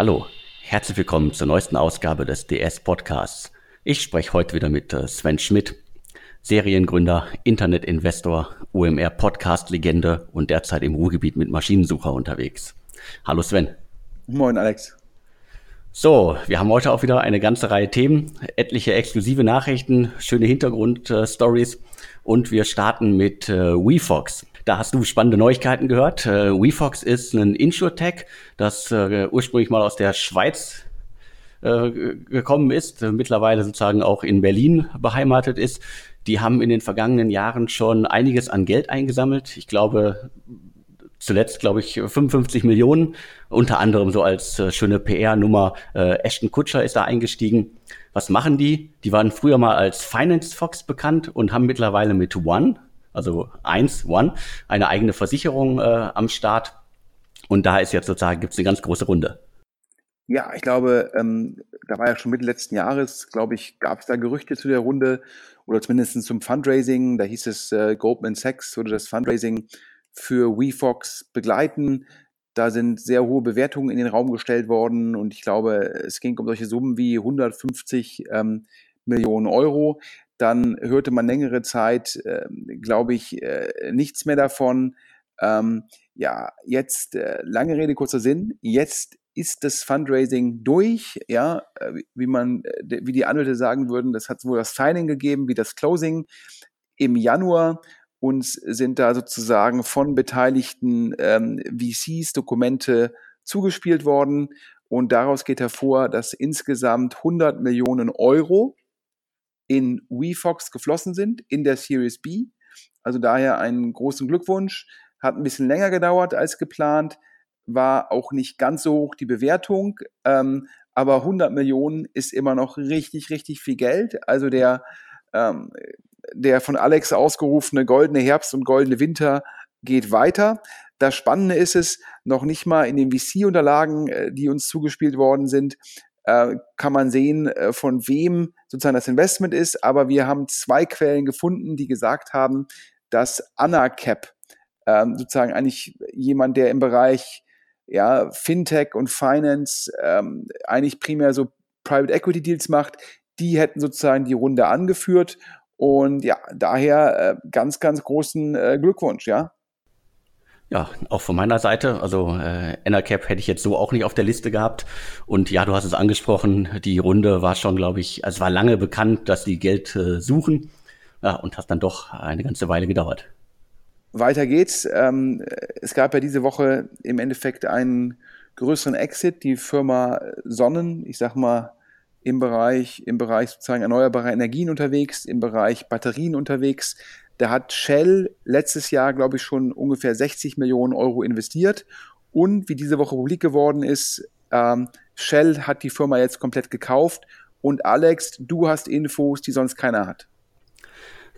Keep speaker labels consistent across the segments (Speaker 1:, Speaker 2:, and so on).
Speaker 1: Hallo, herzlich willkommen zur neuesten Ausgabe des DS Podcasts. Ich spreche heute wieder mit äh, Sven Schmidt, Seriengründer, Internetinvestor, OMR Podcast Legende und derzeit im Ruhrgebiet mit Maschinensucher unterwegs. Hallo Sven.
Speaker 2: Moin Alex.
Speaker 1: So, wir haben heute auch wieder eine ganze Reihe Themen, etliche exklusive Nachrichten, schöne Hintergrundstories und wir starten mit äh, WeFox. Da hast du spannende Neuigkeiten gehört. Äh, WeFox ist ein InsurTech, das äh, ursprünglich mal aus der Schweiz äh, gekommen ist, äh, mittlerweile sozusagen auch in Berlin beheimatet ist. Die haben in den vergangenen Jahren schon einiges an Geld eingesammelt. Ich glaube, zuletzt, glaube ich, 55 Millionen, unter anderem so als äh, schöne PR-Nummer. Äh, Ashton Kutscher ist da eingestiegen. Was machen die? Die waren früher mal als Finance Fox bekannt und haben mittlerweile mit One, also eins, One, eine eigene Versicherung äh, am Start. Und da ist jetzt sozusagen, gibt es eine ganz große Runde.
Speaker 2: Ja, ich glaube, ähm, da war ja schon Mitte letzten Jahres, glaube ich, gab es da Gerüchte zu der Runde oder zumindest zum Fundraising. Da hieß es, äh, Goldman Sachs würde das Fundraising für WeFox begleiten. Da sind sehr hohe Bewertungen in den Raum gestellt worden und ich glaube, es ging um solche Summen wie 150 ähm, Millionen Euro dann hörte man längere Zeit, äh, glaube ich, äh, nichts mehr davon. Ähm, ja, jetzt, äh, lange Rede, kurzer Sinn, jetzt ist das Fundraising durch, ja, äh, wie man, äh, wie die Anwälte sagen würden, das hat wohl das Signing gegeben, wie das Closing im Januar. Uns sind da sozusagen von beteiligten ähm, VCs Dokumente zugespielt worden und daraus geht hervor, dass insgesamt 100 Millionen Euro in WeFox geflossen sind, in der Series B. Also daher einen großen Glückwunsch. Hat ein bisschen länger gedauert als geplant, war auch nicht ganz so hoch die Bewertung, ähm, aber 100 Millionen ist immer noch richtig, richtig viel Geld. Also der, ähm, der von Alex ausgerufene goldene Herbst und goldene Winter geht weiter. Das Spannende ist es, noch nicht mal in den VC-Unterlagen, äh, die uns zugespielt worden sind, äh, kann man sehen, äh, von wem sozusagen das Investment ist. Aber wir haben zwei Quellen gefunden, die gesagt haben, dass AnaCap ähm, sozusagen eigentlich jemand, der im Bereich ja, Fintech und Finance ähm, eigentlich primär so Private Equity Deals macht, die hätten sozusagen die Runde angeführt. Und ja, daher äh, ganz, ganz großen äh, Glückwunsch, ja.
Speaker 1: Ja, auch von meiner Seite. Also äh, Enercap hätte ich jetzt so auch nicht auf der Liste gehabt. Und ja, du hast es angesprochen, die Runde war schon, glaube ich, also es war lange bekannt, dass die Geld äh, suchen. Ja, und hat dann doch eine ganze Weile gedauert.
Speaker 2: Weiter geht's. Ähm, es gab ja diese Woche im Endeffekt einen größeren Exit. Die Firma Sonnen, ich sag mal, im Bereich, im Bereich sozusagen erneuerbarer Energien unterwegs, im Bereich Batterien unterwegs, da hat Shell letztes Jahr, glaube ich, schon ungefähr 60 Millionen Euro investiert. Und wie diese Woche publik geworden ist, ähm, Shell hat die Firma jetzt komplett gekauft. Und Alex, du hast Infos, die sonst keiner hat.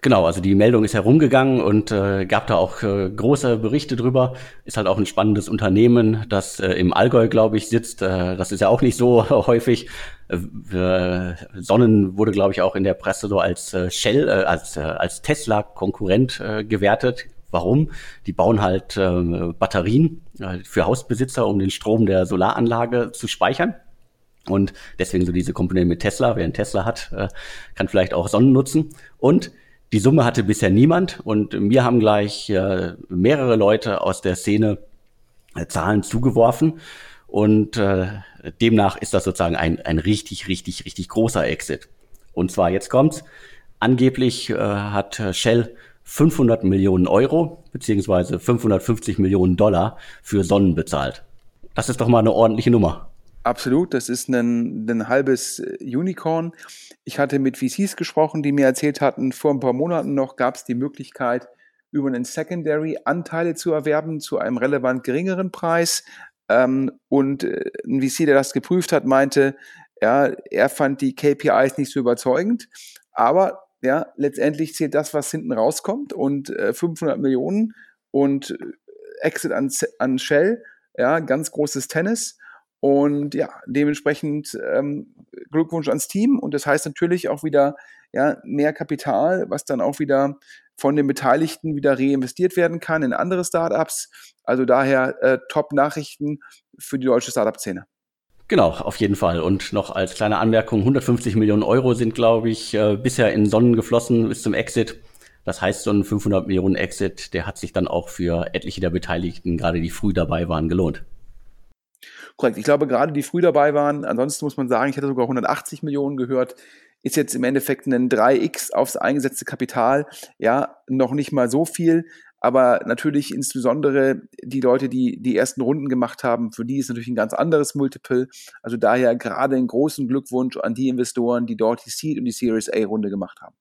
Speaker 1: Genau, also die Meldung ist herumgegangen und äh, gab da auch äh, große Berichte drüber. Ist halt auch ein spannendes Unternehmen, das äh, im Allgäu, glaube ich, sitzt. Äh, das ist ja auch nicht so häufig. Äh, Sonnen wurde, glaube ich, auch in der Presse so als äh, Shell, äh, als, äh, als Tesla-Konkurrent äh, gewertet. Warum? Die bauen halt äh, Batterien äh, für Hausbesitzer, um den Strom der Solaranlage zu speichern. Und deswegen so diese Komponente mit Tesla. Wer einen Tesla hat, äh, kann vielleicht auch Sonnen nutzen. Und die Summe hatte bisher niemand und mir haben gleich äh, mehrere Leute aus der Szene äh, Zahlen zugeworfen und äh, demnach ist das sozusagen ein, ein richtig, richtig, richtig großer Exit. Und zwar, jetzt kommt's, angeblich äh, hat Shell 500 Millionen Euro beziehungsweise 550 Millionen Dollar für Sonnen bezahlt. Das ist doch mal eine ordentliche Nummer.
Speaker 2: Absolut, das ist ein, ein halbes Unicorn. Ich hatte mit VCs gesprochen, die mir erzählt hatten, vor ein paar Monaten noch gab es die Möglichkeit, über einen Secondary Anteile zu erwerben zu einem relevant geringeren Preis. Ähm, und äh, ein VC, der das geprüft hat, meinte, ja, er fand die KPIs nicht so überzeugend, aber ja, letztendlich zählt das, was hinten rauskommt und äh, 500 Millionen und äh, Exit an, an Shell, ja, ganz großes Tennis. Und ja, dementsprechend ähm, Glückwunsch ans Team. Und das heißt natürlich auch wieder ja, mehr Kapital, was dann auch wieder von den Beteiligten wieder reinvestiert werden kann in andere Startups. Also daher äh, Top-Nachrichten für die deutsche Startup-Szene.
Speaker 1: Genau, auf jeden Fall. Und noch als kleine Anmerkung, 150 Millionen Euro sind, glaube ich, äh, bisher in Sonnen geflossen bis zum Exit. Das heißt, so ein 500 Millionen Exit, der hat sich dann auch für etliche der Beteiligten, gerade die früh dabei waren, gelohnt.
Speaker 2: Korrekt. Ich glaube, gerade die früh dabei waren, ansonsten muss man sagen, ich hatte sogar 180 Millionen gehört, ist jetzt im Endeffekt ein 3x aufs eingesetzte Kapital. Ja, noch nicht mal so viel, aber natürlich insbesondere die Leute, die die ersten Runden gemacht haben, für die ist natürlich ein ganz anderes Multiple. Also daher gerade einen großen Glückwunsch an die Investoren, die dort die Seed und die Series A Runde gemacht haben.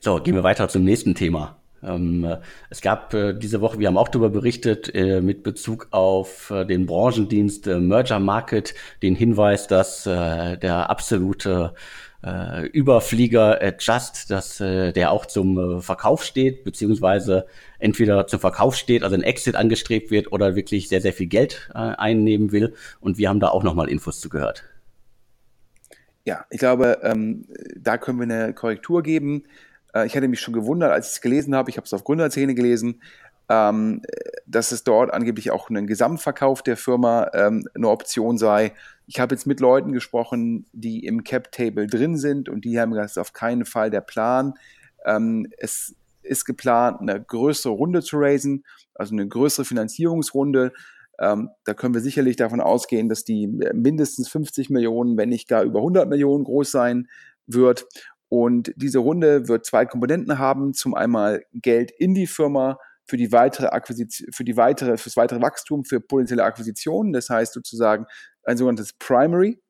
Speaker 1: So, gehen wir weiter zum nächsten Thema. Ähm, es gab äh, diese Woche, wir haben auch darüber berichtet, äh, mit Bezug auf äh, den Branchendienst äh, Merger Market, den Hinweis, dass äh, der absolute äh, Überflieger Just, dass der auch zum Verkauf steht, beziehungsweise entweder zum Verkauf steht, also ein Exit angestrebt wird oder wirklich sehr, sehr viel Geld einnehmen will. Und wir haben da auch nochmal Infos zu gehört.
Speaker 2: Ja, ich glaube, ähm, da können wir eine Korrektur geben. Äh, ich hatte mich schon gewundert, als ich es gelesen habe, ich habe es auf Gründerzähne gelesen, ähm, dass es dort angeblich auch einen Gesamtverkauf der Firma ähm, eine Option sei. Ich habe jetzt mit Leuten gesprochen, die im Cap-Table drin sind und die haben gesagt, das ist auf keinen Fall der Plan. Ähm, es ist geplant, eine größere Runde zu raisen, also eine größere Finanzierungsrunde. Ähm, da können wir sicherlich davon ausgehen, dass die mindestens 50 Millionen, wenn nicht gar über 100 Millionen groß sein wird. Und diese Runde wird zwei Komponenten haben. Zum einmal Geld in die Firma für die weitere Akquisition, für die weitere, fürs weitere Wachstum, für potenzielle Akquisitionen. Das heißt sozusagen ein sogenanntes Primary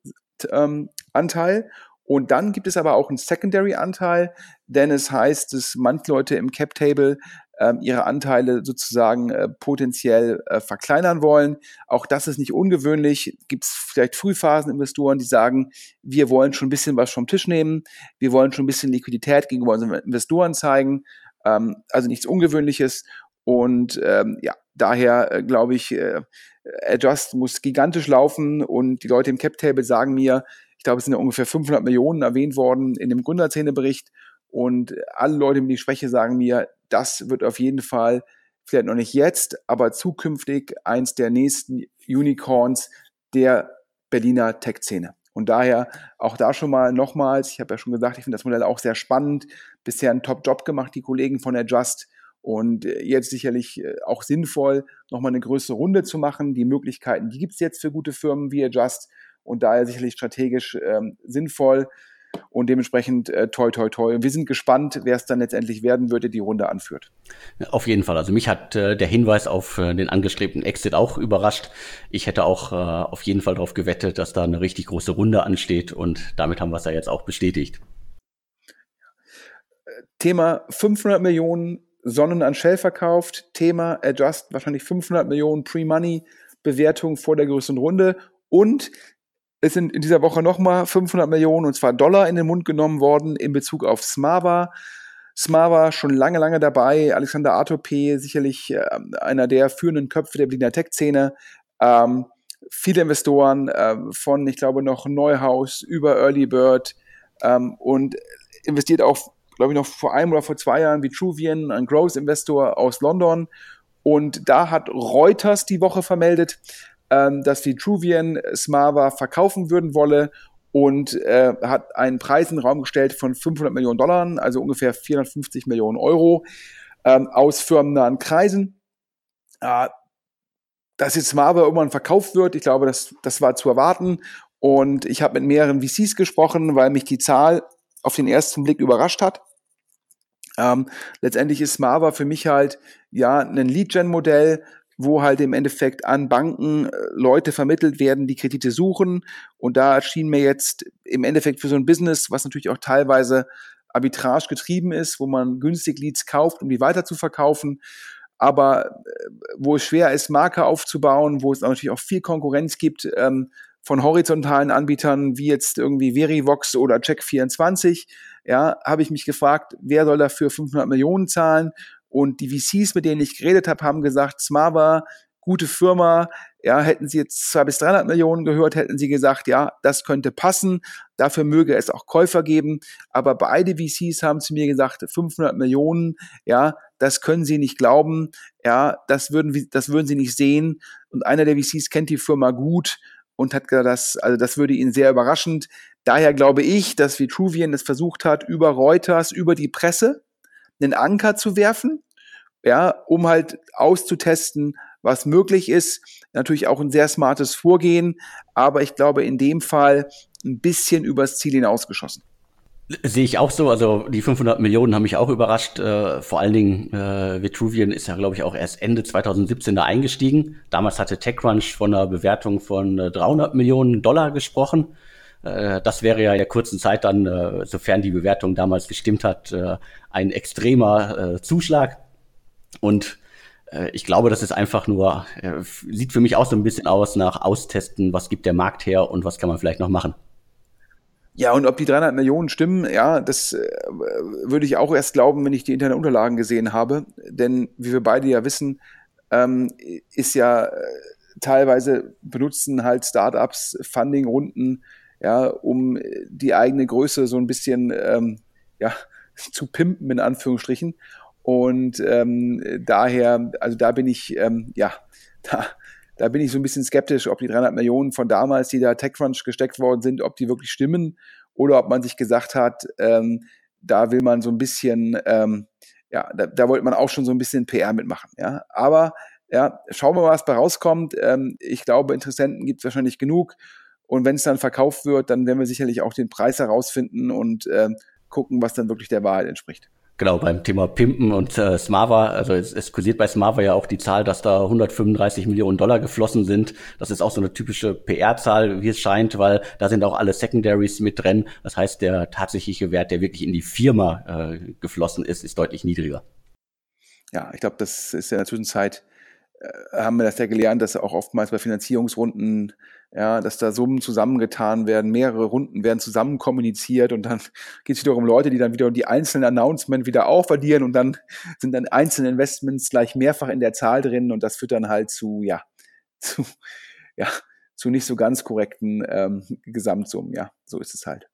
Speaker 2: ähm, Anteil. Und dann gibt es aber auch einen Secondary Anteil, denn es heißt, dass manche Leute im Cap Table ähm, ihre Anteile sozusagen äh, potenziell äh, verkleinern wollen. Auch das ist nicht ungewöhnlich. Gibt es vielleicht Frühphaseninvestoren, die sagen, wir wollen schon ein bisschen was vom Tisch nehmen, wir wollen schon ein bisschen Liquidität gegenüber unseren Investoren zeigen. Ähm, also nichts Ungewöhnliches. Und ähm, ja, daher äh, glaube ich, Adjust muss gigantisch laufen und die Leute im Cap Table sagen mir, ich glaube, es sind ja ungefähr 500 Millionen erwähnt worden in dem Gründerzähnebericht und alle Leute mit die Schwäche sagen mir, das wird auf jeden Fall, vielleicht noch nicht jetzt, aber zukünftig eins der nächsten Unicorns der Berliner Tech-Szene. Und daher auch da schon mal nochmals, ich habe ja schon gesagt, ich finde das Modell auch sehr spannend, bisher einen Top-Job gemacht, die Kollegen von Adjust. Und jetzt sicherlich äh, auch sinnvoll, nochmal eine größere Runde zu machen. Die Möglichkeiten, die gibt es jetzt für gute Firmen wie Adjust und daher sicherlich strategisch ähm, sinnvoll und dementsprechend äh, toi toi toi. Und wir sind gespannt, wer es dann letztendlich werden würde, die Runde anführt.
Speaker 1: Auf jeden Fall. Also mich hat äh, der Hinweis auf äh, den angestrebten Exit auch überrascht. Ich hätte auch äh, auf jeden Fall darauf gewettet, dass da eine richtig große Runde ansteht und damit haben wir es ja jetzt auch bestätigt.
Speaker 2: Thema 500 Millionen Sonnen an Shell verkauft. Thema Adjust wahrscheinlich 500 Millionen Pre-Money Bewertung vor der größeren Runde und es sind in dieser Woche nochmal 500 Millionen, und zwar Dollar, in den Mund genommen worden in Bezug auf Smava. Smava schon lange, lange dabei. Alexander Artope, sicherlich äh, einer der führenden Köpfe der Berliner Tech-Szene. Ähm, viele Investoren äh, von, ich glaube, noch Neuhaus über Early Bird ähm, und investiert auch, glaube ich, noch vor einem oder vor zwei Jahren wie Truvian, ein Growth-Investor aus London. Und da hat Reuters die Woche vermeldet, ähm, dass die Truvian Smava verkaufen würden wolle und äh, hat einen Preis in den Raum gestellt von 500 Millionen Dollar, also ungefähr 450 Millionen Euro ähm, aus firmennahen Kreisen. Äh, dass jetzt Smava irgendwann verkauft wird, ich glaube, das, das war zu erwarten. Und ich habe mit mehreren VCs gesprochen, weil mich die Zahl auf den ersten Blick überrascht hat. Ähm, letztendlich ist Smava für mich halt ja ein Lead-Gen-Modell, wo halt im Endeffekt an Banken äh, Leute vermittelt werden, die Kredite suchen. Und da schien mir jetzt im Endeffekt für so ein Business, was natürlich auch teilweise arbitrage getrieben ist, wo man günstig Leads kauft, um die weiter zu verkaufen, aber äh, wo es schwer ist, Marke aufzubauen, wo es natürlich auch viel Konkurrenz gibt ähm, von horizontalen Anbietern wie jetzt irgendwie Verivox oder Check24, ja, habe ich mich gefragt, wer soll dafür 500 Millionen zahlen und die VCs, mit denen ich geredet habe, haben gesagt, Smava, gute Firma, ja, hätten sie jetzt zwei bis 300 Millionen gehört, hätten sie gesagt, ja, das könnte passen, dafür möge es auch Käufer geben, aber beide VCs haben zu mir gesagt, 500 Millionen, ja, das können sie nicht glauben, ja, das würden, das würden sie nicht sehen. Und einer der VCs kennt die Firma gut und hat gesagt, das, also das würde ihn sehr überraschend. Daher glaube ich, dass Vitruvian es versucht hat, über Reuters, über die Presse einen Anker zu werfen, ja, um halt auszutesten, was möglich ist. Natürlich auch ein sehr smartes Vorgehen, aber ich glaube in dem Fall ein bisschen übers Ziel hinausgeschossen.
Speaker 1: Sehe ich auch so. Also die 500 Millionen haben mich auch überrascht. Äh, vor allen Dingen äh, Vitruvian ist ja, glaube ich, auch erst Ende 2017 da eingestiegen. Damals hatte TechCrunch von einer Bewertung von äh, 300 Millionen Dollar gesprochen. Äh, das wäre ja in der kurzen Zeit dann, äh, sofern die Bewertung damals gestimmt hat, äh, ein extremer Zuschlag. Und ich glaube, das ist einfach nur, sieht für mich auch so ein bisschen aus nach Austesten, was gibt der Markt her und was kann man vielleicht noch machen.
Speaker 2: Ja, und ob die 300 Millionen stimmen, ja, das würde ich auch erst glauben, wenn ich die internen Unterlagen gesehen habe. Denn wie wir beide ja wissen, ähm, ist ja teilweise benutzen halt Startups Funding-Runden, ja, um die eigene Größe so ein bisschen ähm, ja, zu pimpen, in Anführungsstrichen. Und ähm, daher, also da bin ich, ähm, ja, da, da bin ich so ein bisschen skeptisch, ob die 300 Millionen von damals, die da TechCrunch gesteckt worden sind, ob die wirklich stimmen oder ob man sich gesagt hat, ähm, da will man so ein bisschen, ähm, ja, da, da wollte man auch schon so ein bisschen PR mitmachen. Ja, aber ja, schauen wir mal, was bei rauskommt. Ähm, ich glaube, Interessenten gibt es wahrscheinlich genug. Und wenn es dann verkauft wird, dann werden wir sicherlich auch den Preis herausfinden und ähm, gucken, was dann wirklich der Wahrheit entspricht.
Speaker 1: Genau, beim Thema Pimpen und äh, Smava, also es, es kursiert bei Smava ja auch die Zahl, dass da 135 Millionen Dollar geflossen sind. Das ist auch so eine typische PR-Zahl, wie es scheint, weil da sind auch alle Secondaries mit drin. Das heißt, der tatsächliche Wert, der wirklich in die Firma äh, geflossen ist, ist deutlich niedriger.
Speaker 2: Ja, ich glaube, das ist ja in der Zwischenzeit äh, haben wir das ja gelernt, dass auch oftmals bei Finanzierungsrunden, ja, dass da Summen zusammengetan werden, mehrere Runden werden zusammen kommuniziert und dann geht es wieder um Leute, die dann wieder die einzelnen Announcements wieder aufaddieren und dann sind dann einzelne Investments gleich mehrfach in der Zahl drin und das führt dann halt zu, ja, zu, ja, zu nicht so ganz korrekten ähm, Gesamtsummen, ja, so ist es halt.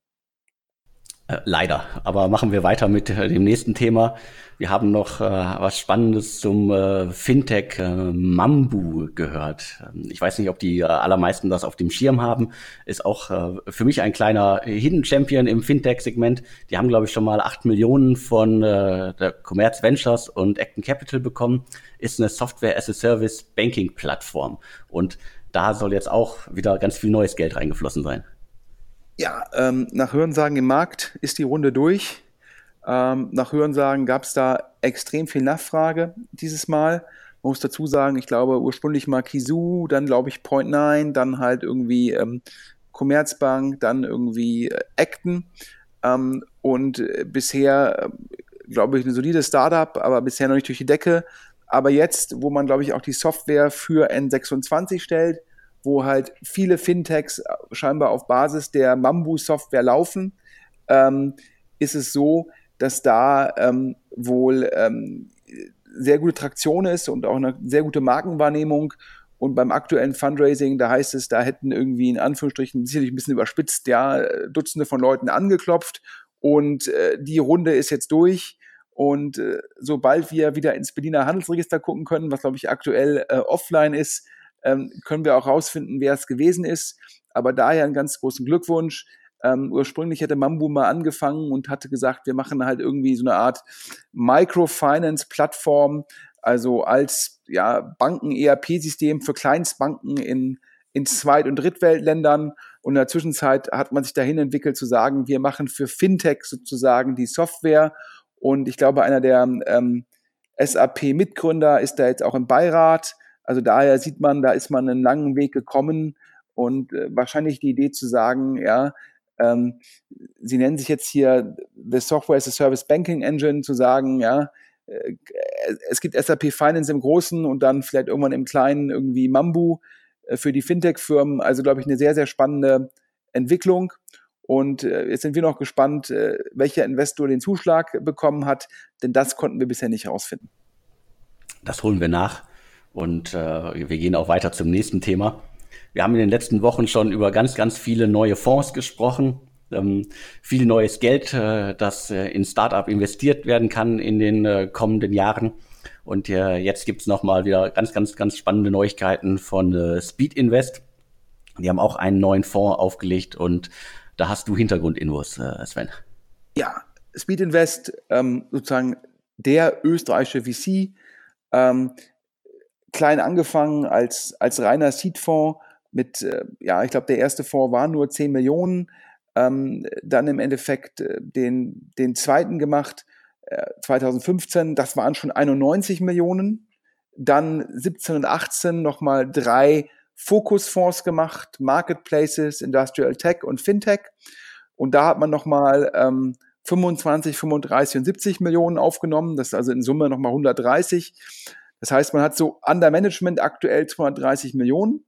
Speaker 1: Äh, leider. Aber machen wir weiter mit äh, dem nächsten Thema. Wir haben noch äh, was Spannendes zum äh, Fintech äh, Mambu gehört. Ich weiß nicht, ob die äh, allermeisten das auf dem Schirm haben. Ist auch für mich ein kleiner Hidden Champion im Fintech-Segment. Die haben, glaube ich, schon mal acht Millionen von der Commerz Ventures und Acton Capital bekommen. Ist eine Software-as-a-Service-Banking-Plattform. Und da soll jetzt auch wieder ganz viel neues Geld reingeflossen sein.
Speaker 2: Ja, ähm, nach Hörensagen im Markt ist die Runde durch. Ähm, nach Hörensagen gab es da extrem viel Nachfrage dieses Mal. Man muss dazu sagen, ich glaube ursprünglich mal Kizu, dann glaube ich Point9, dann halt irgendwie ähm, Commerzbank, dann irgendwie äh, Acton. Ähm, und äh, bisher, äh, glaube ich, ein solides Startup, aber bisher noch nicht durch die Decke. Aber jetzt, wo man, glaube ich, auch die Software für N26 stellt, wo halt viele Fintechs äh, scheinbar auf Basis der Mambu-Software laufen, ähm, ist es so, dass da ähm, wohl ähm, sehr gute Traktion ist und auch eine sehr gute Markenwahrnehmung. Und beim aktuellen Fundraising, da heißt es, da hätten irgendwie in Anführungsstrichen sicherlich ein bisschen überspitzt, ja, Dutzende von Leuten angeklopft. Und äh, die Runde ist jetzt durch. Und äh, sobald wir wieder ins Berliner Handelsregister gucken können, was glaube ich aktuell äh, offline ist, ähm, können wir auch rausfinden, wer es gewesen ist. Aber daher einen ganz großen Glückwunsch. Ähm, ursprünglich hätte Mambu mal angefangen und hatte gesagt, wir machen halt irgendwie so eine Art Microfinance-Plattform, also als ja, Banken-ERP-System für Kleinstbanken in, in Zweit- und Drittweltländern. Und in der Zwischenzeit hat man sich dahin entwickelt zu sagen, wir machen für Fintech sozusagen die Software. Und ich glaube, einer der ähm, SAP-Mitgründer ist da jetzt auch im Beirat. Also daher sieht man, da ist man einen langen Weg gekommen und äh, wahrscheinlich die Idee zu sagen, ja, ähm, sie nennen sich jetzt hier The Software as a Service Banking Engine, zu sagen, ja, äh, es gibt SAP Finance im Großen und dann vielleicht irgendwann im Kleinen irgendwie Mambu äh, für die Fintech-Firmen. Also, glaube ich, eine sehr, sehr spannende Entwicklung. Und äh, jetzt sind wir noch gespannt, äh, welcher Investor den Zuschlag bekommen hat, denn das konnten wir bisher nicht herausfinden.
Speaker 1: Das holen wir nach. Und äh, wir gehen auch weiter zum nächsten Thema. Wir haben in den letzten Wochen schon über ganz, ganz viele neue Fonds gesprochen. Ähm, viel neues Geld, äh, das äh, in Startup investiert werden kann in den äh, kommenden Jahren. Und äh, jetzt gibt's noch mal wieder ganz, ganz, ganz spannende Neuigkeiten von äh, Speed Invest. Die haben auch einen neuen Fonds aufgelegt und da hast du Hintergrundinvos, äh, Sven.
Speaker 2: Ja, Speed Invest, ähm, sozusagen der österreichische VC, ähm, klein angefangen als, als reiner Seed-Fonds mit, äh, ja, ich glaube, der erste Fonds war nur 10 Millionen, ähm, dann im Endeffekt äh, den, den zweiten gemacht, äh, 2015, das waren schon 91 Millionen, dann 17 und 18 nochmal drei Fokusfonds gemacht, Marketplaces, Industrial Tech und Fintech. Und da hat man nochmal ähm, 25, 35 und 70 Millionen aufgenommen. Das ist also in Summe nochmal 130. Das heißt, man hat so Under Management aktuell 230 Millionen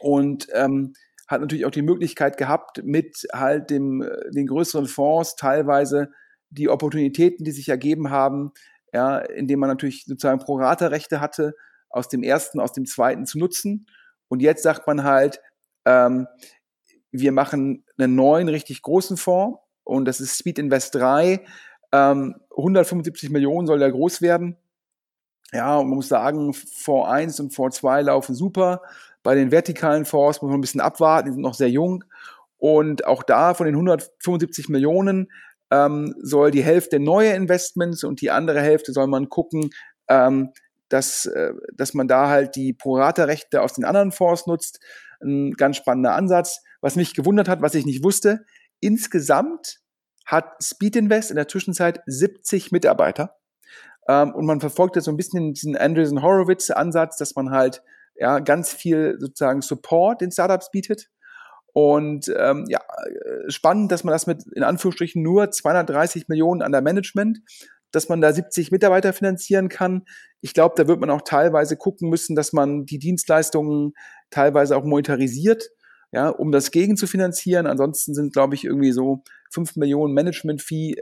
Speaker 2: und ähm, hat natürlich auch die Möglichkeit gehabt, mit halt dem, äh, den größeren Fonds teilweise die Opportunitäten, die sich ergeben haben, ja, indem man natürlich sozusagen Pro-Rata-Rechte hatte, aus dem ersten, aus dem zweiten zu nutzen. Und jetzt sagt man halt, ähm, wir machen einen neuen, richtig großen Fonds und das ist Speed Invest 3. Ähm, 175 Millionen soll der groß werden. Ja, und man muss sagen, Fonds 1 und Fonds 2 laufen super. Bei den vertikalen Fonds muss man ein bisschen abwarten, die sind noch sehr jung. Und auch da von den 175 Millionen ähm, soll die Hälfte neue Investments und die andere Hälfte soll man gucken, ähm, dass, äh, dass man da halt die Prorata-Rechte aus den anderen Fonds nutzt. Ein ganz spannender Ansatz. Was mich gewundert hat, was ich nicht wusste, insgesamt hat Speed Invest in der Zwischenzeit 70 Mitarbeiter. Ähm, und man verfolgt jetzt so ein bisschen diesen Andreessen Horowitz-Ansatz, dass man halt ja, ganz viel sozusagen Support den Startups bietet. Und ähm, ja, äh, spannend, dass man das mit in Anführungsstrichen nur 230 Millionen an der Management dass man da 70 Mitarbeiter finanzieren kann. Ich glaube, da wird man auch teilweise gucken müssen, dass man die Dienstleistungen teilweise auch monetarisiert, ja, um das gegen zu finanzieren. Ansonsten sind, glaube ich, irgendwie so 5 Millionen Management-Fee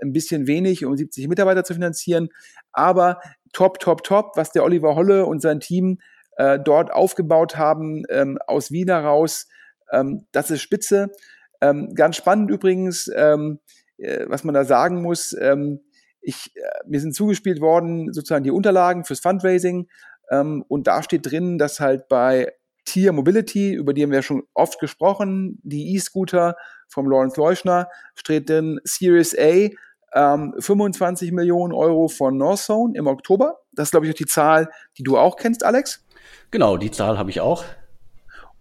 Speaker 2: ein bisschen wenig, um 70 Mitarbeiter zu finanzieren. Aber top, top, top, was der Oliver Holle und sein Team äh, dort aufgebaut haben, ähm, aus Wien heraus, ähm, das ist spitze. Ähm, ganz spannend übrigens, ähm, äh, was man da sagen muss, ähm, ich, äh, mir sind zugespielt worden sozusagen die Unterlagen fürs Fundraising ähm, und da steht drin, dass halt bei Tier Mobility, über die haben wir schon oft gesprochen, die E-Scooter vom Lawrence Leuschner, steht drin Series A, ähm, 25 Millionen Euro von Northzone im Oktober. Das ist, glaube ich, auch die Zahl, die du auch kennst, Alex.
Speaker 1: Genau, die Zahl habe ich auch.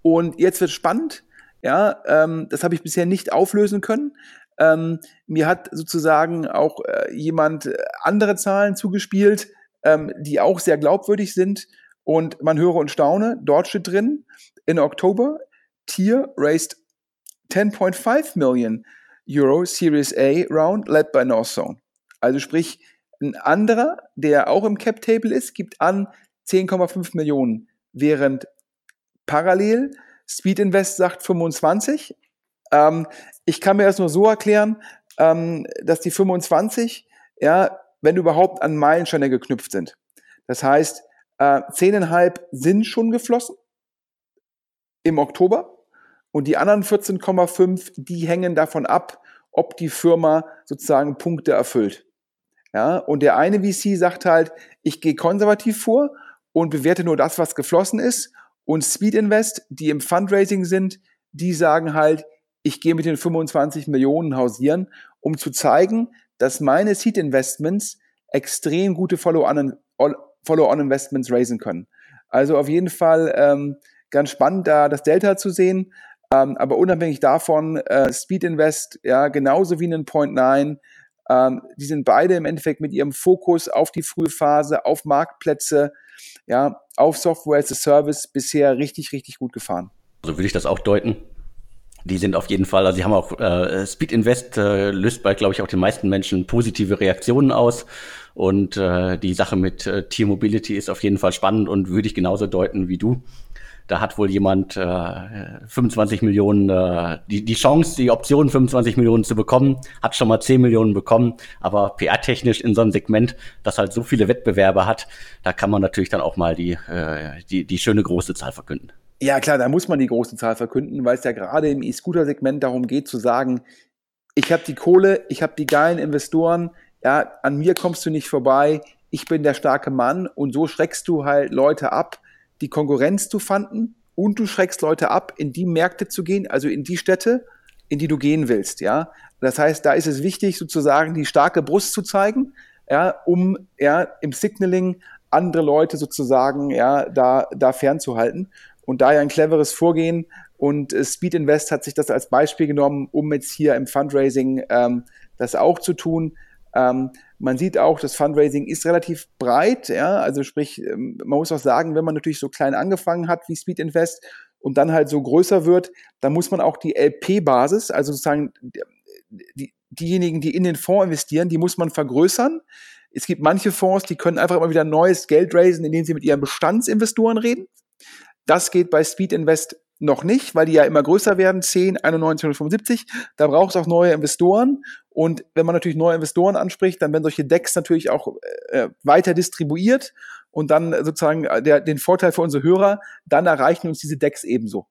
Speaker 2: Und jetzt wird spannend. Ja, ähm, das habe ich bisher nicht auflösen können. Ähm, mir hat sozusagen auch äh, jemand äh, andere Zahlen zugespielt, ähm, die auch sehr glaubwürdig sind. Und man höre und staune, dort steht drin, in Oktober, Tier raised 10.5 Million Euro Series A Round led by Northzone. Also sprich, ein anderer, der auch im Cap Table ist, gibt an 10,5 Millionen, während parallel Speed Invest sagt 25 ähm, ich kann mir das nur so erklären, ähm, dass die 25, ja, wenn überhaupt an Meilensteine geknüpft sind. Das heißt, äh, 10,5 sind schon geflossen im Oktober und die anderen 14,5, die hängen davon ab, ob die Firma sozusagen Punkte erfüllt. Ja, und der eine VC sagt halt, ich gehe konservativ vor und bewerte nur das, was geflossen ist. Und Speed Invest, die im Fundraising sind, die sagen halt, ich gehe mit den 25 Millionen hausieren, um zu zeigen, dass meine Seed Investments extrem gute Follow-on-Investments raisen können. Also auf jeden Fall ähm, ganz spannend, da das Delta zu sehen. Ähm, aber unabhängig davon, äh, Speed Invest, ja, genauso wie ein Point 9, ähm, die sind beide im Endeffekt mit ihrem Fokus auf die frühe Phase, auf Marktplätze, ja, auf Software as a Service bisher richtig, richtig gut gefahren.
Speaker 1: So würde ich das auch deuten. Die sind auf jeden Fall, also sie haben auch äh, Speed Invest äh, löst bei, glaube ich, auch den meisten Menschen positive Reaktionen aus. Und äh, die Sache mit äh, Tier Mobility ist auf jeden Fall spannend und würde ich genauso deuten wie du. Da hat wohl jemand äh, 25 Millionen, äh, die, die Chance, die Option 25 Millionen zu bekommen, hat schon mal 10 Millionen bekommen. Aber PR-technisch in so einem Segment, das halt so viele Wettbewerber hat, da kann man natürlich dann auch mal die, äh, die, die schöne große Zahl verkünden.
Speaker 2: Ja, klar, da muss man die große Zahl verkünden, weil es ja gerade im E-Scooter-Segment darum geht zu sagen, ich habe die Kohle, ich habe die geilen Investoren, ja, an mir kommst du nicht vorbei, ich bin der starke Mann und so schreckst du halt Leute ab, die Konkurrenz zu fanden und du schreckst Leute ab, in die Märkte zu gehen, also in die Städte, in die du gehen willst, ja. Das heißt, da ist es wichtig, sozusagen die starke Brust zu zeigen, ja, um ja, im Signaling andere Leute sozusagen ja, da, da fernzuhalten. Und daher ein cleveres Vorgehen. Und äh, Speed Invest hat sich das als Beispiel genommen, um jetzt hier im Fundraising ähm, das auch zu tun. Ähm, man sieht auch, das Fundraising ist relativ breit, ja, also sprich, ähm, man muss auch sagen, wenn man natürlich so klein angefangen hat wie Speed Invest und dann halt so größer wird, dann muss man auch die LP-Basis, also sozusagen die, diejenigen, die in den Fonds investieren, die muss man vergrößern. Es gibt manche Fonds, die können einfach immer wieder neues Geld raisen, indem sie mit ihren Bestandsinvestoren reden. Das geht bei Speed Invest noch nicht, weil die ja immer größer werden, 10, 91, 175. Da braucht es auch neue Investoren. Und wenn man natürlich neue Investoren anspricht, dann werden solche Decks natürlich auch äh, weiter distribuiert und dann sozusagen äh, der, den Vorteil für unsere Hörer, dann erreichen uns diese Decks ebenso.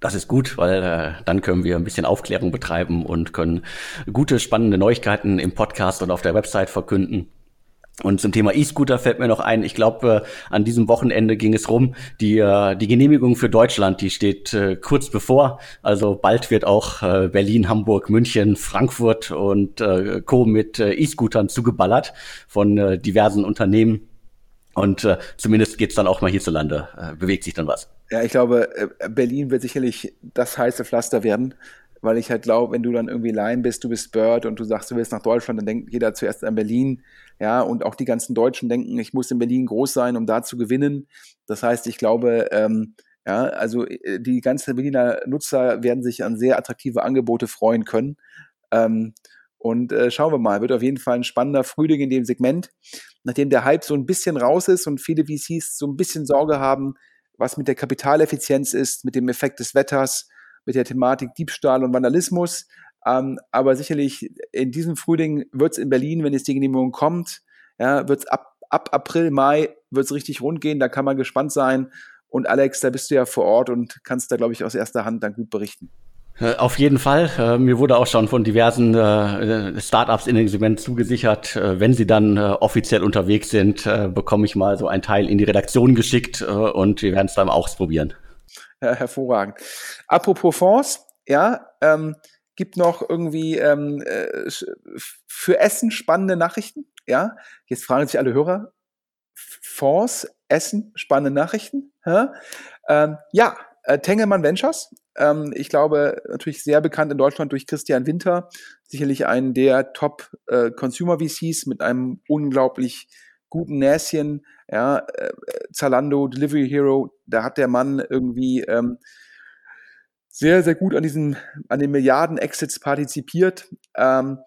Speaker 1: Das ist gut, weil äh, dann können wir ein bisschen Aufklärung betreiben und können gute, spannende Neuigkeiten im Podcast und auf der Website verkünden. Und zum Thema E-Scooter fällt mir noch ein, ich glaube, äh, an diesem Wochenende ging es rum, die, äh, die Genehmigung für Deutschland, die steht äh, kurz bevor. Also bald wird auch äh, Berlin, Hamburg, München, Frankfurt und äh, Co. mit äh, E-Scootern zugeballert von äh, diversen Unternehmen. Und äh, zumindest geht's dann auch mal hierzulande, äh, bewegt sich dann was.
Speaker 2: Ja, ich glaube, äh, Berlin wird sicherlich das heiße Pflaster werden weil ich halt glaube, wenn du dann irgendwie Line bist, du bist Bird und du sagst, du willst nach Deutschland, dann denkt jeder zuerst an Berlin, ja, und auch die ganzen Deutschen denken, ich muss in Berlin groß sein, um da zu gewinnen. Das heißt, ich glaube, ähm, ja, also äh, die ganzen Berliner Nutzer werden sich an sehr attraktive Angebote freuen können. Ähm, und äh, schauen wir mal, wird auf jeden Fall ein spannender Frühling in dem Segment. Nachdem der Hype so ein bisschen raus ist und viele VCs so ein bisschen Sorge haben, was mit der Kapitaleffizienz ist, mit dem Effekt des Wetters, mit der Thematik Diebstahl und Vandalismus. Ähm, aber sicherlich in diesem Frühling wird es in Berlin, wenn jetzt die Genehmigung kommt, ja, wird es ab, ab April, Mai wird es richtig rund gehen. Da kann man gespannt sein. Und Alex, da bist du ja vor Ort und kannst da, glaube ich, aus erster Hand dann gut berichten.
Speaker 1: Äh, auf jeden Fall. Äh, mir wurde auch schon von diversen äh, Startups in dem Segment zugesichert, wenn sie dann offiziell unterwegs sind, bekomme ich mal so ein Teil in die Redaktion geschickt und wir werden es dann auch ausprobieren.
Speaker 2: Ja, hervorragend. Apropos Fonds, ja, ähm, gibt noch irgendwie ähm, äh, für Essen spannende Nachrichten. Ja, jetzt fragen sich alle Hörer, Fonds, Essen, spannende Nachrichten. Ähm, ja, äh, Tengelmann Ventures. Ähm, ich glaube, natürlich sehr bekannt in Deutschland durch Christian Winter. Sicherlich einen der Top äh, mit einem unglaublich guten Näschen, ja, äh, Zalando, Delivery Hero, da hat der Mann irgendwie ähm, sehr, sehr gut an diesen, an den Milliarden-Exits partizipiert. Ähm,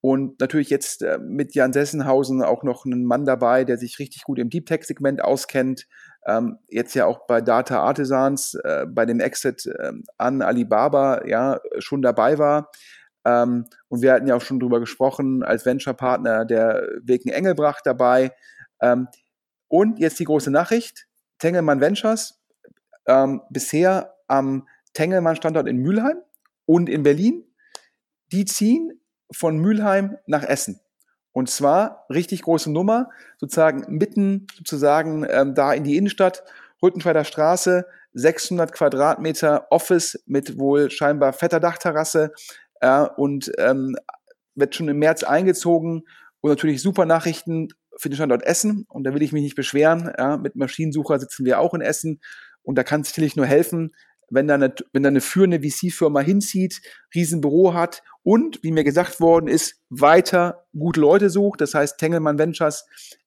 Speaker 2: und natürlich jetzt äh, mit Jan Sessenhausen auch noch einen Mann dabei, der sich richtig gut im Deep Tech-Segment auskennt. Ähm, jetzt ja auch bei Data Artisans, äh, bei dem Exit äh, an Alibaba, ja, schon dabei war. Ähm, und wir hatten ja auch schon drüber gesprochen, als Venture-Partner der Wegen Engelbracht dabei. Ähm, und jetzt die große Nachricht, Tengelmann Ventures, ähm, bisher am Tengelmann-Standort in Mülheim und in Berlin, die ziehen von Mülheim nach Essen. Und zwar richtig große Nummer, sozusagen mitten sozusagen ähm, da in die Innenstadt, Rüttenscheider Straße, 600 Quadratmeter Office mit wohl scheinbar fetter Dachterrasse äh, und ähm, wird schon im März eingezogen und natürlich super Nachrichten für den Standort Essen und da will ich mich nicht beschweren. Ja, mit Maschinensucher sitzen wir auch in Essen und da kann es sicherlich nur helfen, wenn da eine, wenn da eine führende VC-Firma hinzieht, Riesenbüro hat und, wie mir gesagt worden ist, weiter gute Leute sucht. Das heißt, Tengelmann Ventures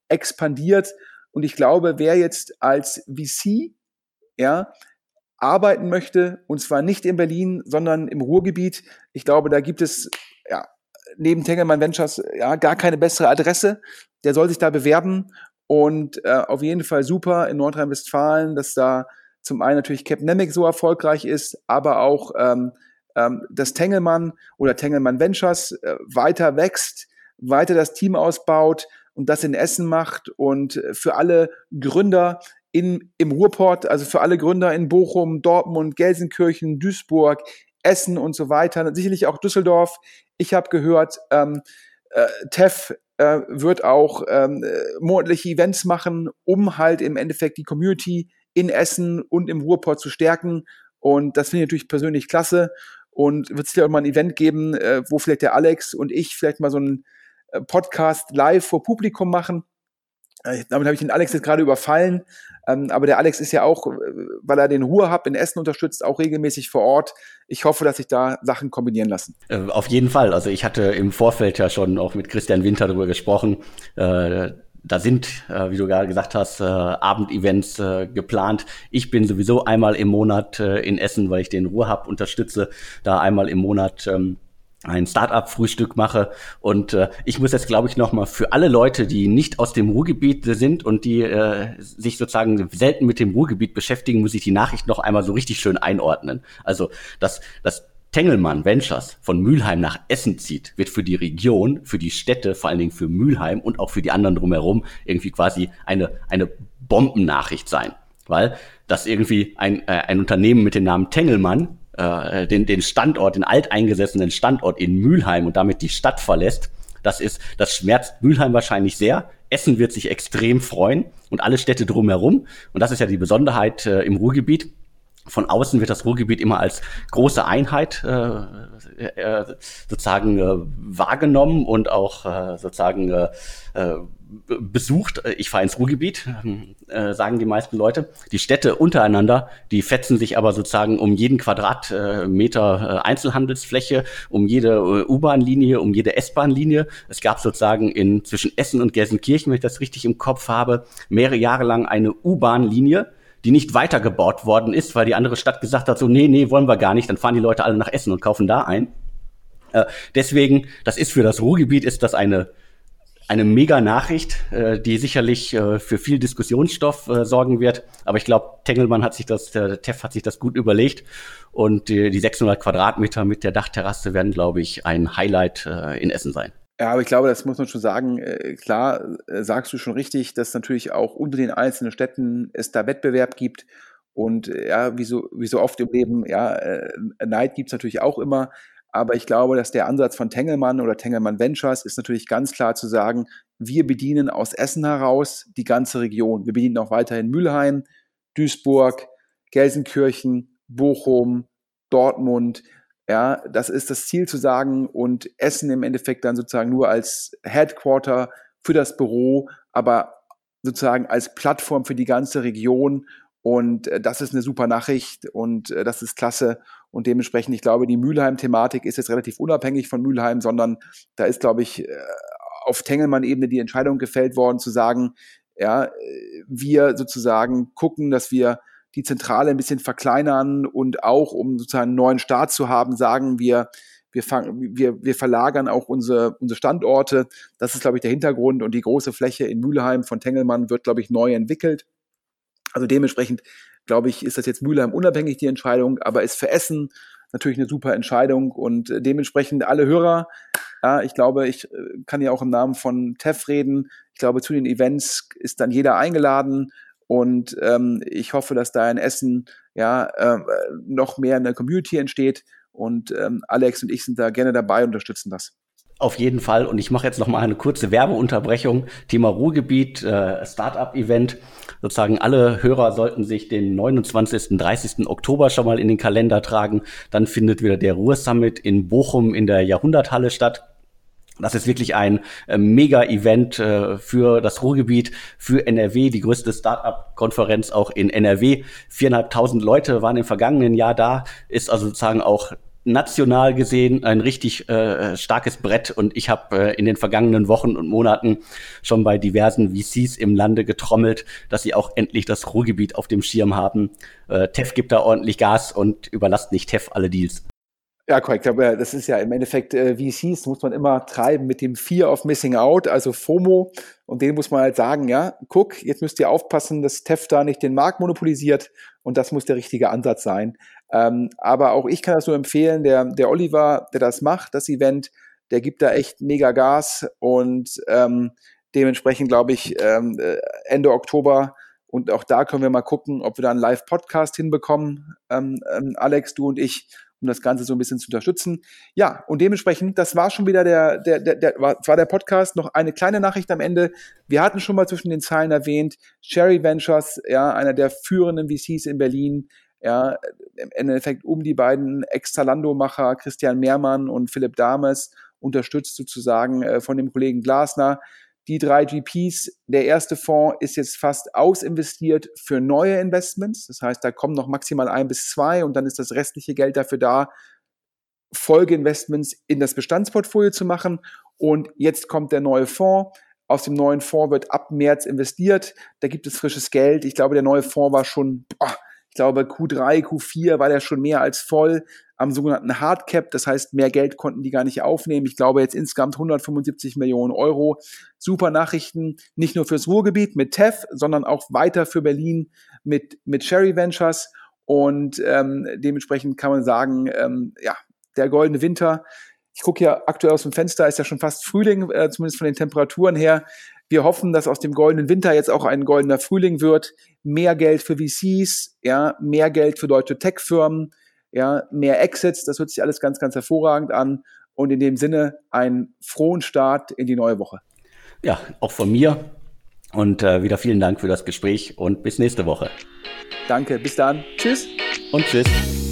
Speaker 2: expandiert und ich glaube, wer jetzt als VC ja, arbeiten möchte, und zwar nicht in Berlin, sondern im Ruhrgebiet, ich glaube, da gibt es ja, neben Tengelmann Ventures ja gar keine bessere Adresse. Der soll sich da bewerben und äh, auf jeden Fall super in Nordrhein-Westfalen, dass da zum einen natürlich Capnemic so erfolgreich ist, aber auch ähm, ähm, dass Tengelmann oder Tengelmann Ventures äh, weiter wächst, weiter das Team ausbaut und das in Essen macht und für alle Gründer in, im Ruhrport, also für alle Gründer in Bochum, Dortmund, Gelsenkirchen, Duisburg, Essen und so weiter, sicherlich auch Düsseldorf. Ich habe gehört, ähm, äh, TEF äh, wird auch ähm, monatliche Events machen, um halt im Endeffekt die Community in Essen und im Ruhrport zu stärken. Und das finde ich natürlich persönlich klasse. Und wird es ja auch mal ein Event geben, äh, wo vielleicht der Alex und ich vielleicht mal so einen äh, Podcast live vor Publikum machen. Äh, damit habe ich den Alex jetzt gerade überfallen. Ähm, aber der Alex ist ja auch, äh, weil er den Ruhr-Hub in Essen unterstützt, auch regelmäßig vor Ort. Ich hoffe, dass sich da Sachen kombinieren lassen.
Speaker 1: Äh, auf jeden Fall. Also ich hatte im Vorfeld ja schon auch mit Christian Winter darüber gesprochen. Da sind, wie du gerade gesagt hast, Abendevents geplant. Ich bin sowieso einmal im Monat in Essen, weil ich den Ruhrhub unterstütze, da einmal im Monat ähm, ein Startup-Frühstück mache. Und äh, ich muss jetzt, glaube ich, noch mal für alle Leute, die nicht aus dem Ruhrgebiet sind und die äh, sich sozusagen selten mit dem Ruhrgebiet beschäftigen, muss ich die Nachricht noch einmal so richtig schön einordnen. Also, dass das Tengelmann Ventures von Mülheim nach Essen zieht, wird für die Region, für die Städte, vor allen Dingen für Mülheim und auch für die anderen drumherum irgendwie quasi eine, eine Bombennachricht sein. Weil das irgendwie ein, äh, ein Unternehmen mit dem Namen Tengelmann äh, den, den Standort, den alteingesessenen Standort in Mülheim und damit die Stadt verlässt, das ist, das schmerzt Mülheim wahrscheinlich sehr. Essen wird sich extrem freuen und alle Städte drumherum. Und das ist ja die Besonderheit äh, im Ruhrgebiet. Von außen wird das Ruhrgebiet immer als große Einheit äh, äh, sozusagen äh, wahrgenommen und auch äh, sozusagen äh, äh besucht. Ich fahre ins Ruhrgebiet, äh, sagen die meisten Leute. Die Städte untereinander, die fetzen sich aber sozusagen um jeden Quadratmeter äh, Einzelhandelsfläche, um jede äh, U-Bahn-Linie, um jede S-Bahn-Linie. Es gab sozusagen in zwischen Essen und Gelsenkirchen, wenn ich das richtig im Kopf habe, mehrere Jahre lang eine U-Bahn-Linie die nicht weitergebaut worden ist, weil die andere Stadt gesagt hat, so, nee, nee, wollen wir gar nicht, dann fahren die Leute alle nach Essen und kaufen da ein. Äh, deswegen, das ist für das Ruhrgebiet, ist das eine, eine mega Nachricht, äh, die sicherlich äh, für viel Diskussionsstoff äh, sorgen wird. Aber ich glaube, Tengelmann hat sich das, der TEF hat sich das gut überlegt. Und die, die 600 Quadratmeter mit der Dachterrasse werden, glaube ich, ein Highlight äh, in Essen sein.
Speaker 2: Ja, aber ich glaube, das muss man schon sagen. Äh, klar, äh, sagst du schon richtig, dass natürlich auch unter den einzelnen Städten es da Wettbewerb gibt. Und äh, ja, wie so, wie so oft im Leben, ja, Neid gibt's natürlich auch immer. Aber ich glaube, dass der Ansatz von Tengelmann oder Tengelmann Ventures ist natürlich ganz klar zu sagen, wir bedienen aus Essen heraus die ganze Region. Wir bedienen auch weiterhin Mülheim, Duisburg, Gelsenkirchen, Bochum, Dortmund. Ja, das ist das Ziel zu sagen und Essen im Endeffekt dann sozusagen nur als Headquarter für das Büro, aber sozusagen als Plattform für die ganze Region. Und äh, das ist eine super Nachricht und äh, das ist klasse. Und dementsprechend, ich glaube, die Mülheim-Thematik ist jetzt relativ unabhängig von Mülheim, sondern da ist, glaube ich, äh, auf Tengelmann-Ebene die Entscheidung gefällt worden, zu sagen, ja, wir sozusagen gucken, dass wir die Zentrale ein bisschen verkleinern und auch, um sozusagen einen neuen Start zu haben, sagen wir, wir, fangen, wir, wir verlagern auch unsere, unsere Standorte. Das ist, glaube ich, der Hintergrund. Und die große Fläche in Mülheim von Tengelmann wird, glaube ich, neu entwickelt. Also dementsprechend, glaube ich, ist das jetzt Mülheim unabhängig, die Entscheidung, aber ist für Essen natürlich eine super Entscheidung. Und dementsprechend alle Hörer, ja, ich glaube, ich äh, kann ja auch im Namen von TEF reden. Ich glaube, zu den Events ist dann jeder eingeladen. Und ähm, ich hoffe, dass da in Essen ja äh, noch mehr eine Community entsteht. Und ähm, Alex und ich sind da gerne dabei unterstützen das.
Speaker 1: Auf jeden Fall. Und ich mache jetzt noch mal eine kurze Werbeunterbrechung. Thema Ruhrgebiet, äh, Startup-Event. Sozusagen alle Hörer sollten sich den 29. 30. Oktober schon mal in den Kalender tragen. Dann findet wieder der Ruhr-Summit in Bochum in der Jahrhunderthalle statt. Das ist wirklich ein äh, Mega-Event äh, für das Ruhrgebiet, für NRW, die größte Startup-Konferenz auch in NRW. Viereinhalbtausend Leute waren im vergangenen Jahr da, ist also sozusagen auch national gesehen ein richtig äh, starkes Brett und ich habe äh, in den vergangenen Wochen und Monaten schon bei diversen VCs im Lande getrommelt, dass sie auch endlich das Ruhrgebiet auf dem Schirm haben. Äh, TEF gibt da ordentlich Gas und überlasst nicht TEF alle Deals.
Speaker 2: Ja, korrekt. Aber das ist ja im Endeffekt, äh, wie es hieß, muss man immer treiben mit dem Fear of Missing Out, also FOMO. Und den muss man halt sagen, ja, guck, jetzt müsst ihr aufpassen, dass TEF da nicht den Markt monopolisiert. Und das muss der richtige Ansatz sein. Ähm, aber auch ich kann das nur empfehlen, der, der Oliver, der das macht, das Event, der gibt da echt mega Gas. Und ähm, dementsprechend glaube ich, ähm, äh, Ende Oktober und auch da können wir mal gucken, ob wir da einen Live-Podcast hinbekommen, ähm, ähm, Alex, du und ich, um das Ganze so ein bisschen zu unterstützen. Ja, und dementsprechend, das war schon wieder der, der, der, der war, war der Podcast. Noch eine kleine Nachricht am Ende. Wir hatten schon mal zwischen den Zeilen erwähnt, Cherry Ventures, ja, einer der führenden VCs in Berlin, ja, im Endeffekt um die beiden Ex-Zalando-Macher Christian Mehrmann und Philipp Dames unterstützt sozusagen äh, von dem Kollegen Glasner. Die drei GPs, der erste Fonds ist jetzt fast ausinvestiert für neue Investments. Das heißt, da kommen noch maximal ein bis zwei und dann ist das restliche Geld dafür da, Folgeinvestments in das Bestandsportfolio zu machen. Und jetzt kommt der neue Fonds. Aus dem neuen Fonds wird ab März investiert. Da gibt es frisches Geld. Ich glaube, der neue Fonds war schon, boah, ich glaube, Q3, Q4 war der schon mehr als voll am sogenannten Hardcap. Das heißt, mehr Geld konnten die gar nicht aufnehmen. Ich glaube jetzt insgesamt 175 Millionen Euro. Super Nachrichten, nicht nur fürs Ruhrgebiet mit TEF, sondern auch weiter für Berlin mit, mit Cherry Ventures. Und ähm, dementsprechend kann man sagen, ähm, ja, der goldene Winter. Ich gucke ja aktuell aus dem Fenster, ist ja schon fast Frühling, äh, zumindest von den Temperaturen her. Wir hoffen, dass aus dem goldenen Winter jetzt auch ein goldener Frühling wird. Mehr Geld für VCs, ja, mehr Geld für deutsche Tech-Firmen, ja, mehr Exits. Das hört sich alles ganz, ganz hervorragend an. Und in dem Sinne einen frohen Start in die neue Woche.
Speaker 1: Ja, auch von mir. Und äh, wieder vielen Dank für das Gespräch und bis nächste Woche.
Speaker 2: Danke, bis dann. Tschüss.
Speaker 1: Und tschüss.